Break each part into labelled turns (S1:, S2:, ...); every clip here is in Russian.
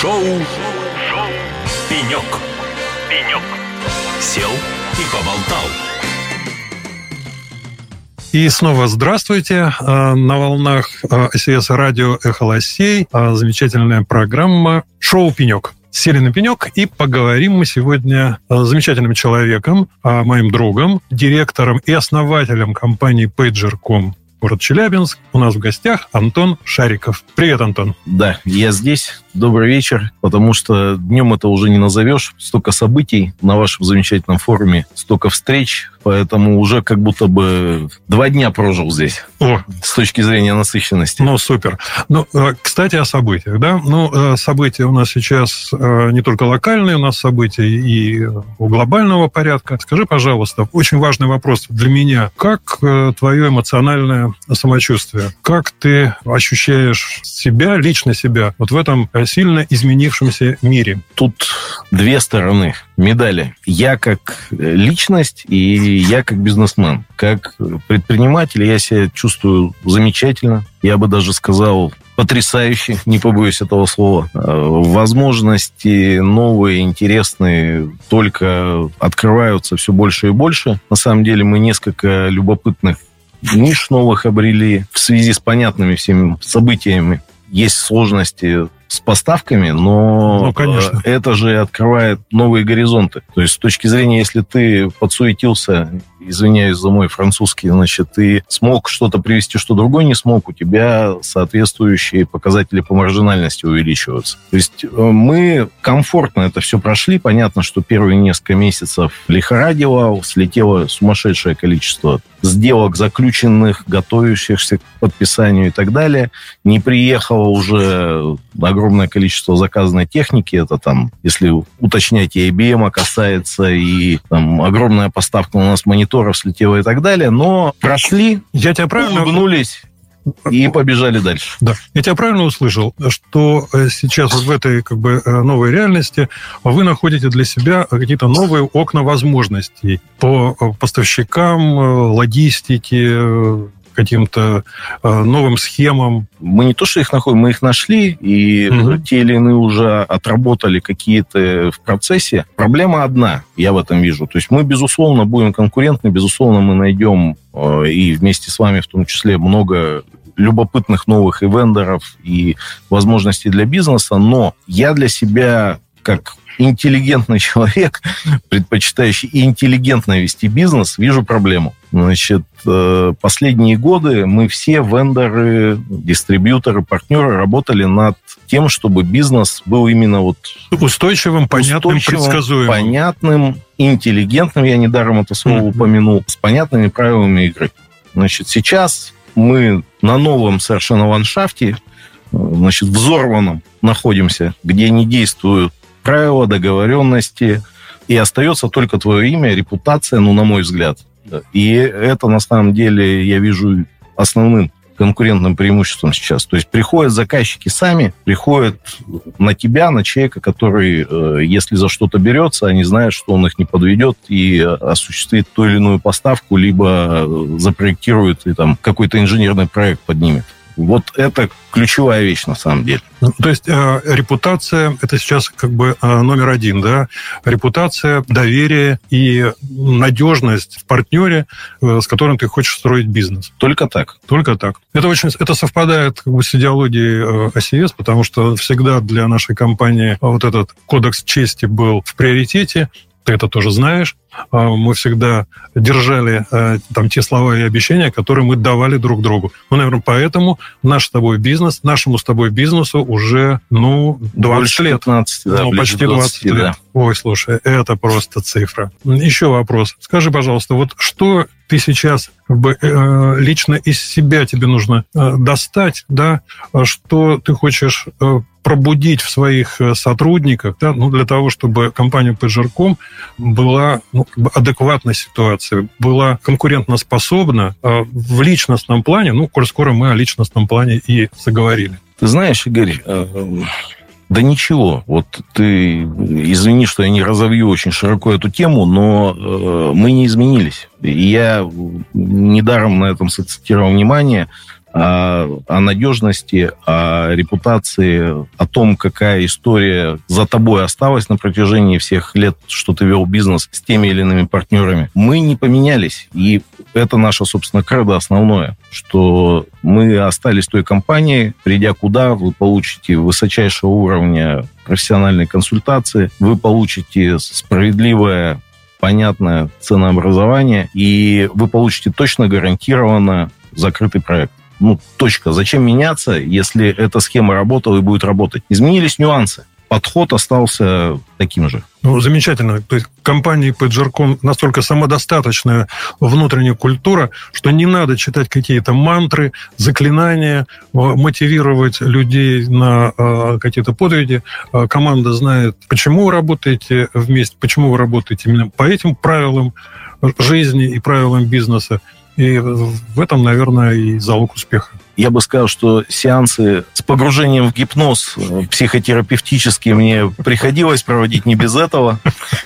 S1: Шоу, Шоу. «Пенек». «Пенек». Сел и поболтал.
S2: И снова здравствуйте. А, на волнах СС радио «Эхо Лосей» а, замечательная программа «Шоу Пенек». Сели на пенек и поговорим мы сегодня с замечательным человеком, моим другом, директором и основателем компании Pager.com город Челябинск. У нас в гостях Антон Шариков. Привет, Антон.
S3: Да, я здесь. Добрый вечер, потому что днем это уже не назовешь. Столько событий на вашем замечательном форуме, столько встреч, поэтому уже как будто бы два дня прожил здесь. О. С точки зрения насыщенности.
S2: Ну, супер. Ну, э, кстати, о событиях, да? Ну, э, события у нас сейчас э, не только локальные, у нас события и у глобального порядка. Скажи, пожалуйста, очень важный вопрос для меня. Как твое эмоциональное самочувствие? Как ты ощущаешь себя, лично себя, вот в этом сильно изменившемся мире?
S3: Тут две стороны медали. Я как личность и я как бизнесмен. Как предприниматель я себя чувствую замечательно. Я бы даже сказал потрясающе, не побоюсь этого слова. Возможности новые, интересные только открываются все больше и больше. На самом деле мы несколько любопытных ниш новых обрели в связи с понятными всеми событиями. Есть сложности с поставками, но ну, конечно. это же открывает новые горизонты. То есть с точки зрения, если ты подсуетился извиняюсь за мой французский, значит, ты смог что-то привести, что другой не смог, у тебя соответствующие показатели по маржинальности увеличиваются. То есть э, мы комфортно это все прошли. Понятно, что первые несколько месяцев лихорадило, слетело сумасшедшее количество сделок заключенных, готовящихся к подписанию и так далее. Не приехало уже огромное количество заказанной техники. Это там, если уточнять, и IBM касается, и там огромная поставка у нас мониторов слетело и так далее, но прошли,
S2: я тебя правильно
S3: улыбнулись и побежали дальше.
S2: Да. Я тебя правильно услышал, что э, сейчас в этой как бы э, новой реальности вы находите для себя какие-то новые окна возможностей по э, поставщикам, логистике, каким-то э, новым схемам?
S3: Мы не то, что их находим, мы их нашли, и угу. те или иные уже отработали какие-то в процессе. Проблема одна, я в этом вижу. То есть мы, безусловно, будем конкурентны, безусловно, мы найдем э, и вместе с вами в том числе много любопытных новых и вендоров, и возможностей для бизнеса, но я для себя как интеллигентный человек, предпочитающий интеллигентно вести бизнес, вижу проблему. Значит, э, последние годы мы все вендоры, дистрибьюторы, партнеры работали над тем, чтобы бизнес был именно вот
S2: устойчивым, понятным, устойчивым, предсказуемым.
S3: понятным, интеллигентным, я недаром это слово mm-hmm. упомянул, с понятными правилами игры. Значит, сейчас мы на новом совершенно ландшафте, э, значит, взорванном находимся, где не действуют правила, договоренности, и остается только твое имя, репутация, ну, на мой взгляд. И это, на самом деле, я вижу основным конкурентным преимуществом сейчас. То есть приходят заказчики сами, приходят на тебя, на человека, который, э, если за что-то берется, они знают, что он их не подведет и осуществит ту или иную поставку, либо э, запроектирует и там какой-то инженерный проект поднимет. Вот это ключевая вещь на самом деле.
S2: Ну, то есть э, репутация это сейчас как бы э, номер один, да? Репутация, доверие и надежность в партнере, э, с которым ты хочешь строить бизнес.
S3: Только так.
S2: Только так. Это очень это совпадает как бы с идеологией э, OCS, потому что всегда для нашей компании вот этот кодекс чести был в приоритете ты это тоже знаешь. А, мы всегда держали э, там те слова и обещания, которые мы давали друг другу. Ну, наверное, поэтому наш с тобой бизнес, нашему с тобой бизнесу уже, ну, 20 Больше лет.
S3: 15, да,
S2: ну, почти 20, 20 лет. Да. Ой, слушай, это просто цифра. Еще вопрос. Скажи, пожалуйста, вот что ты сейчас как бы, э, лично из себя тебе нужно э, достать, да, что ты хочешь пробудить в своих э, сотрудниках, да, ну, для того, чтобы компания Pager.com была ну, адекватной ситуации, была конкурентоспособна э, в личностном плане, ну, коль скоро мы о личностном плане и заговорили.
S3: Ты знаешь, Игорь, э, да ничего. Вот ты, извини, что я не разовью очень широко эту тему, но э, мы не изменились. И я недаром на этом сацитировал внимание. О, о надежности, о репутации, о том, какая история за тобой осталась на протяжении всех лет, что ты вел бизнес с теми или иными партнерами. Мы не поменялись. И это наше, собственно, кредо основное, что мы остались той компанией, придя куда, вы получите высочайшего уровня профессиональной консультации, вы получите справедливое понятное ценообразование, и вы получите точно гарантированно закрытый проект. Ну, точка. Зачем меняться, если эта схема работала и будет работать? Изменились нюансы подход остался таким же.
S2: Ну, замечательно. То есть компании Pagercom настолько самодостаточная внутренняя культура, что не надо читать какие-то мантры, заклинания, мотивировать людей на э, какие-то подвиги. Э, команда знает, почему вы работаете вместе, почему вы работаете именно по этим правилам жизни и правилам бизнеса. И в этом, наверное, и залог успеха.
S3: Я бы сказал, что сеансы с погружением в гипноз э, психотерапевтические мне приходилось проводить не без этого.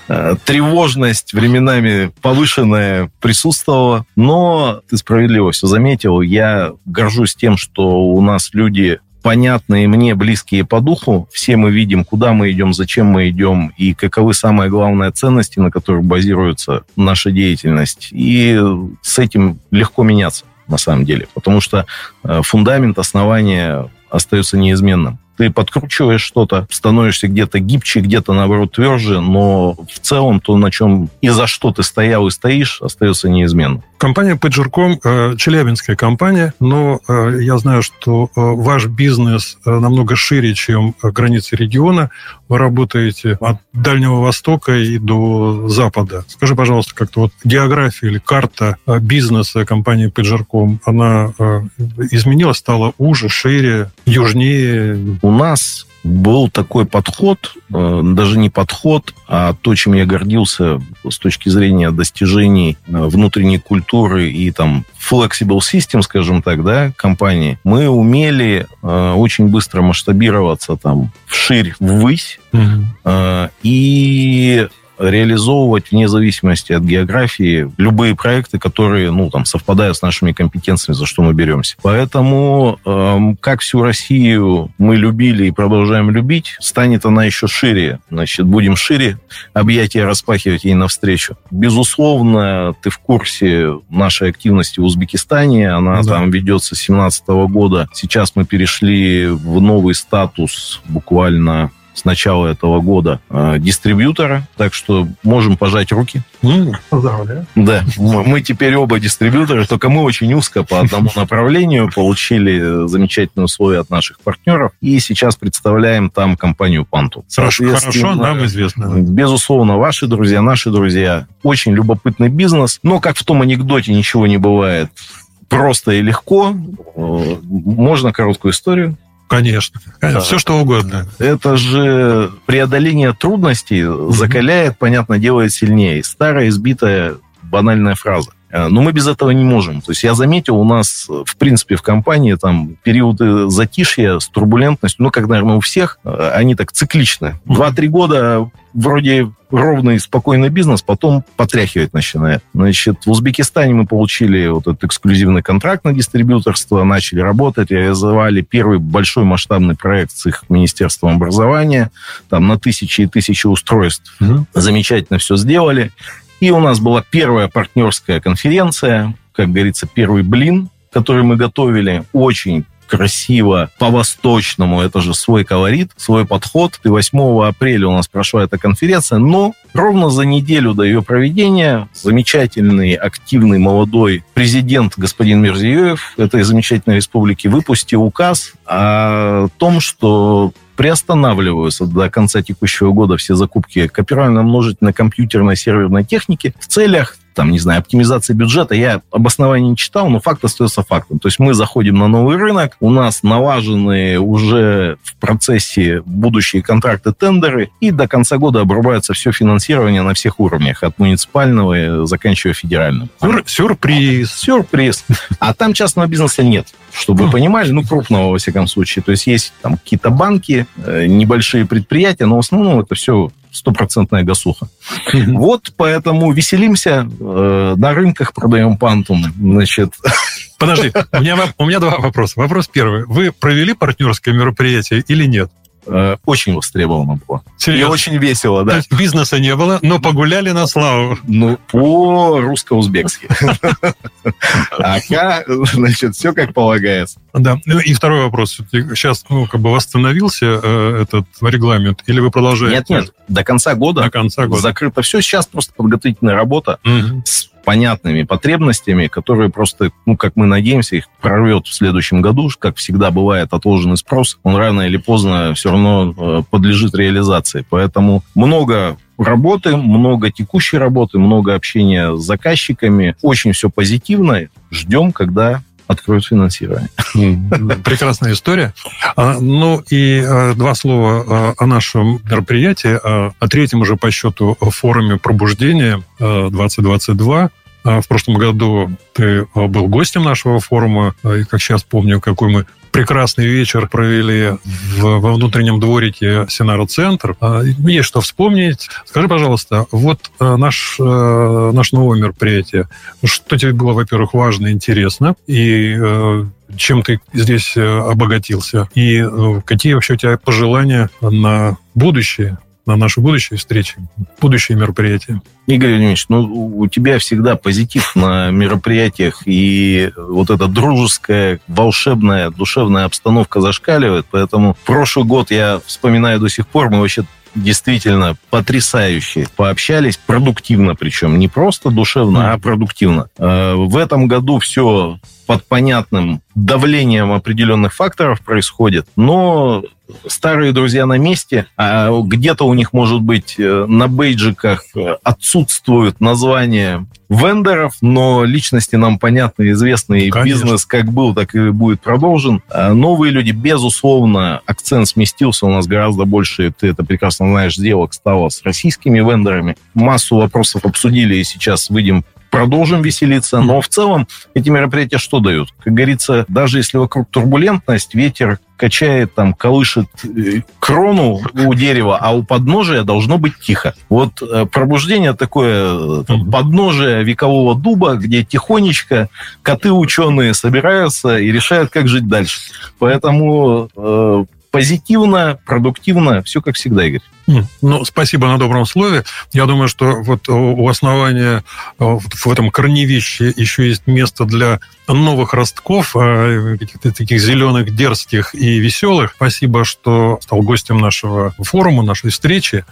S3: Э, тревожность временами повышенная присутствовала. Но ты справедливо все заметил. Я горжусь тем, что у нас люди понятные мне, близкие по духу. Все мы видим, куда мы идем, зачем мы идем и каковы самые главные ценности, на которых базируется наша деятельность. И с этим легко меняться на самом деле, потому что э, фундамент, основания остается неизменным ты подкручиваешь что-то, становишься где-то гибче, где-то, наоборот, тверже, но в целом то, на чем и за что ты стоял и стоишь, остается неизменным.
S2: Компания Pager.com э, челябинская компания, но э, я знаю, что э, ваш бизнес намного шире, чем границы региона. Вы работаете от Дальнего Востока и до Запада. Скажи, пожалуйста, как-то вот география или карта бизнеса компании Pager.com, она изменилась, стала уже, шире, южнее?
S3: У нас был такой подход, э, даже не подход, а то, чем я гордился с точки зрения достижений э, внутренней культуры и там flexible system, скажем так, да, компании. Мы умели э, очень быстро масштабироваться там вширь, ввысь, mm-hmm. и реализовывать вне зависимости от географии любые проекты, которые, ну, там, совпадают с нашими компетенциями, за что мы беремся. Поэтому, эм, как всю Россию мы любили и продолжаем любить, станет она еще шире. Значит, будем шире объятия распахивать ей навстречу. Безусловно, ты в курсе нашей активности в Узбекистане. Она да. там ведется с 2017 года. Сейчас мы перешли в новый статус буквально с начала этого года э, дистрибьютора, так что можем пожать руки.
S2: Mm.
S3: Да, мы теперь оба дистрибьюторы, только мы очень узко по одному направлению получили замечательные условия от наших партнеров, и сейчас представляем там компанию Панту.
S2: Хорошо, хорошо нам известно.
S3: Безусловно, ваши друзья, наши друзья. Очень любопытный бизнес, но как в том анекдоте ничего не бывает просто и легко. Э, можно короткую историю?
S2: Конечно. Конечно. Все что угодно.
S3: Это же преодоление трудностей закаляет, понятно, делает сильнее. Старая избитая банальная фраза. Э, но мы без этого не можем. То есть я заметил, у нас, в принципе, в компании там периоды затишья с турбулентностью, ну, как, наверное, у всех, э, они так цикличны. Два-три года вроде ровный, спокойный бизнес, потом потряхивать начинает. Значит, в Узбекистане мы получили вот этот эксклюзивный контракт на дистрибьюторство, начали работать, реализовали первый большой масштабный проект с их Министерством образования, там на тысячи и тысячи устройств. Угу. Замечательно все сделали. И у нас была первая партнерская конференция, как говорится, первый блин, который мы готовили. Очень красиво, по-восточному. Это же свой колорит, свой подход. И 8 апреля у нас прошла эта конференция, но ровно за неделю до ее проведения замечательный, активный, молодой президент господин Мерзиёев этой замечательной республики выпустил указ о том, что приостанавливаются до конца текущего года все закупки копировально-множительной компьютерной серверной техники в целях там, не знаю, оптимизации бюджета, я обоснований не читал, но факт остается фактом. То есть мы заходим на новый рынок, у нас налажены уже в процессе будущие контракты, тендеры, и до конца года обрубается все финансирование на всех уровнях, от муниципального заканчивая федеральным.
S2: Сюр, сюрприз.
S3: Сюрприз. А там частного бизнеса нет, чтобы вы понимали, ну, крупного, во всяком случае. То есть есть там какие-то банки, э, небольшие предприятия, но в основном это все стопроцентная гасуха. Вот поэтому веселимся, э, на рынках продаем пантум, значит...
S2: Подожди, у меня, у меня два вопроса. Вопрос первый. Вы провели партнерское мероприятие или нет?
S3: Э, очень востребовано было.
S2: Серьезно?
S3: И очень весело, да. То есть
S2: бизнеса не было, но погуляли на славу.
S3: Ну, по-русско-узбекски. Ага, значит, все как полагается.
S2: Да. Ну и второй вопрос. Сейчас ну, как бы восстановился э, этот регламент, или вы продолжаете?
S3: Нет, нет. До конца года.
S2: До конца года.
S3: Закрыто все. Сейчас просто подготовительная работа с понятными потребностями, которые просто, ну, как мы надеемся, их прорвет в следующем году. Как всегда бывает, отложенный спрос, он рано или поздно все равно э, подлежит реализации. Поэтому много работы, много текущей работы, много общения с заказчиками. Очень все позитивно. Ждем, когда откроют финансирование.
S2: Прекрасная история. А, ну и а, два слова а, о нашем мероприятии, о третьем уже по счету форуме пробуждения 2022. В прошлом году ты был гостем нашего форума, и как сейчас помню, какой мы прекрасный вечер провели в, во внутреннем дворике Синара-центр. А, есть что вспомнить. Скажи, пожалуйста, вот э, наш, э, наш новое мероприятие, что тебе было, во-первых, важно, интересно, и э, чем ты здесь обогатился, и какие вообще у тебя пожелания на будущее на наши будущие встречи, будущие мероприятия.
S3: Игорь Владимирович, ну, у тебя всегда позитив на мероприятиях, и вот эта дружеская, волшебная, душевная обстановка зашкаливает, поэтому прошлый год я вспоминаю до сих пор, мы вообще действительно потрясающе пообщались, продуктивно причем, не просто душевно, а продуктивно. Э, в этом году все под понятным давлением определенных факторов происходит, но старые друзья на месте, а где-то у них, может быть, э, на бейджиках отсутствуют названия вендоров, но личности нам понятны, известны, и Конечно. бизнес как был, так и будет продолжен. А новые люди, безусловно, акцент сместился, у нас гораздо больше, ты это прекрасно знаешь, сделок стало с российскими вендорами. Массу вопросов обсудили, и сейчас выйдем продолжим веселиться. Но в целом эти мероприятия что дают? Как говорится, даже если вокруг турбулентность, ветер качает, там, колышет э, крону у дерева, а у подножия должно быть тихо. Вот э, пробуждение такое, э, там, подножие векового дуба, где тихонечко коты-ученые собираются и решают, как жить дальше. Поэтому э, позитивно, продуктивно, все как всегда, Игорь.
S2: Ну, спасибо на добром слове. Я думаю, что вот у основания в этом корневище еще есть место для новых ростков, каких-то таких зеленых, дерзких и веселых. Спасибо, что стал гостем нашего форума, нашей встречи.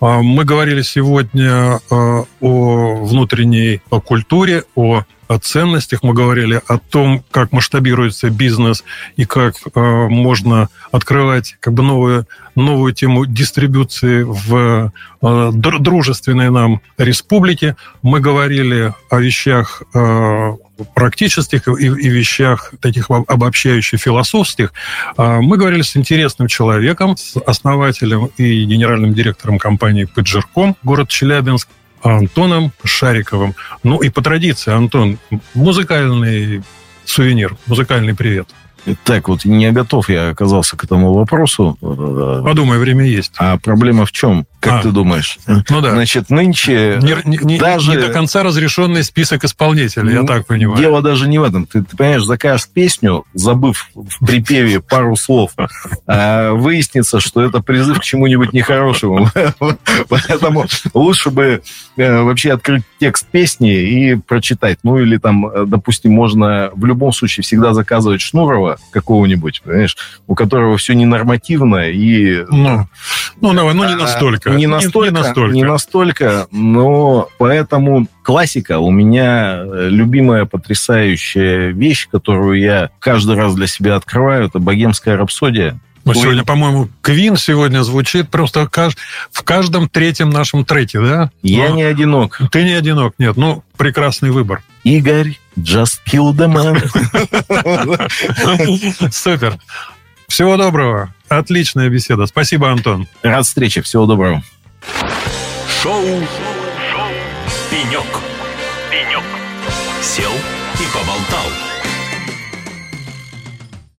S2: Мы говорили сегодня о внутренней культуре, о о ценностях, мы говорили о том, как масштабируется бизнес и как э, можно открывать как бы новую, новую тему дистрибуции в э, дружественной нам республике. Мы говорили о вещах э, практических и, и вещах таких обобщающих философских. Э, мы говорили с интересным человеком, с основателем и генеральным директором компании «Педжирком», город Челябинск, Антоном Шариковым. Ну и по традиции, Антон, музыкальный сувенир, музыкальный привет.
S3: Так, вот не готов я оказался к этому вопросу.
S2: Подумай, время есть.
S3: А проблема в чем? Как а, ты думаешь?
S2: Ну да.
S3: Значит, нынче
S2: не, не, даже... Не до конца разрешенный список исполнителей, я так понимаю.
S3: Дело даже не в этом. Ты, ты понимаешь, закажешь песню, забыв в припеве пару слов, а выяснится, что это призыв к чему-нибудь нехорошему. Поэтому лучше бы э, вообще открыть текст песни и прочитать. Ну или там, э, допустим, можно в любом случае всегда заказывать Шнурова какого-нибудь, понимаешь, у которого все ненормативно и...
S2: Ну, ну, давай, ну не а, настолько.
S3: Не настолько, не, не настолько, не настолько, но поэтому классика у меня э, любимая потрясающая вещь, которую я каждый раз для себя открываю, это богемская рапсодия.
S2: Ну, сегодня, по-моему, Квин сегодня звучит просто в каждом третьем нашем треке, да?
S3: Я Но... не одинок.
S2: Ты не одинок, нет. Ну, прекрасный выбор.
S3: Игорь, just kill the man.
S2: Супер. Всего доброго. Отличная беседа. Спасибо, Антон.
S3: Рад встрече. Всего доброго.
S1: Шоу, Шоу. «Пенек». «Пенек». Сел и поболтал.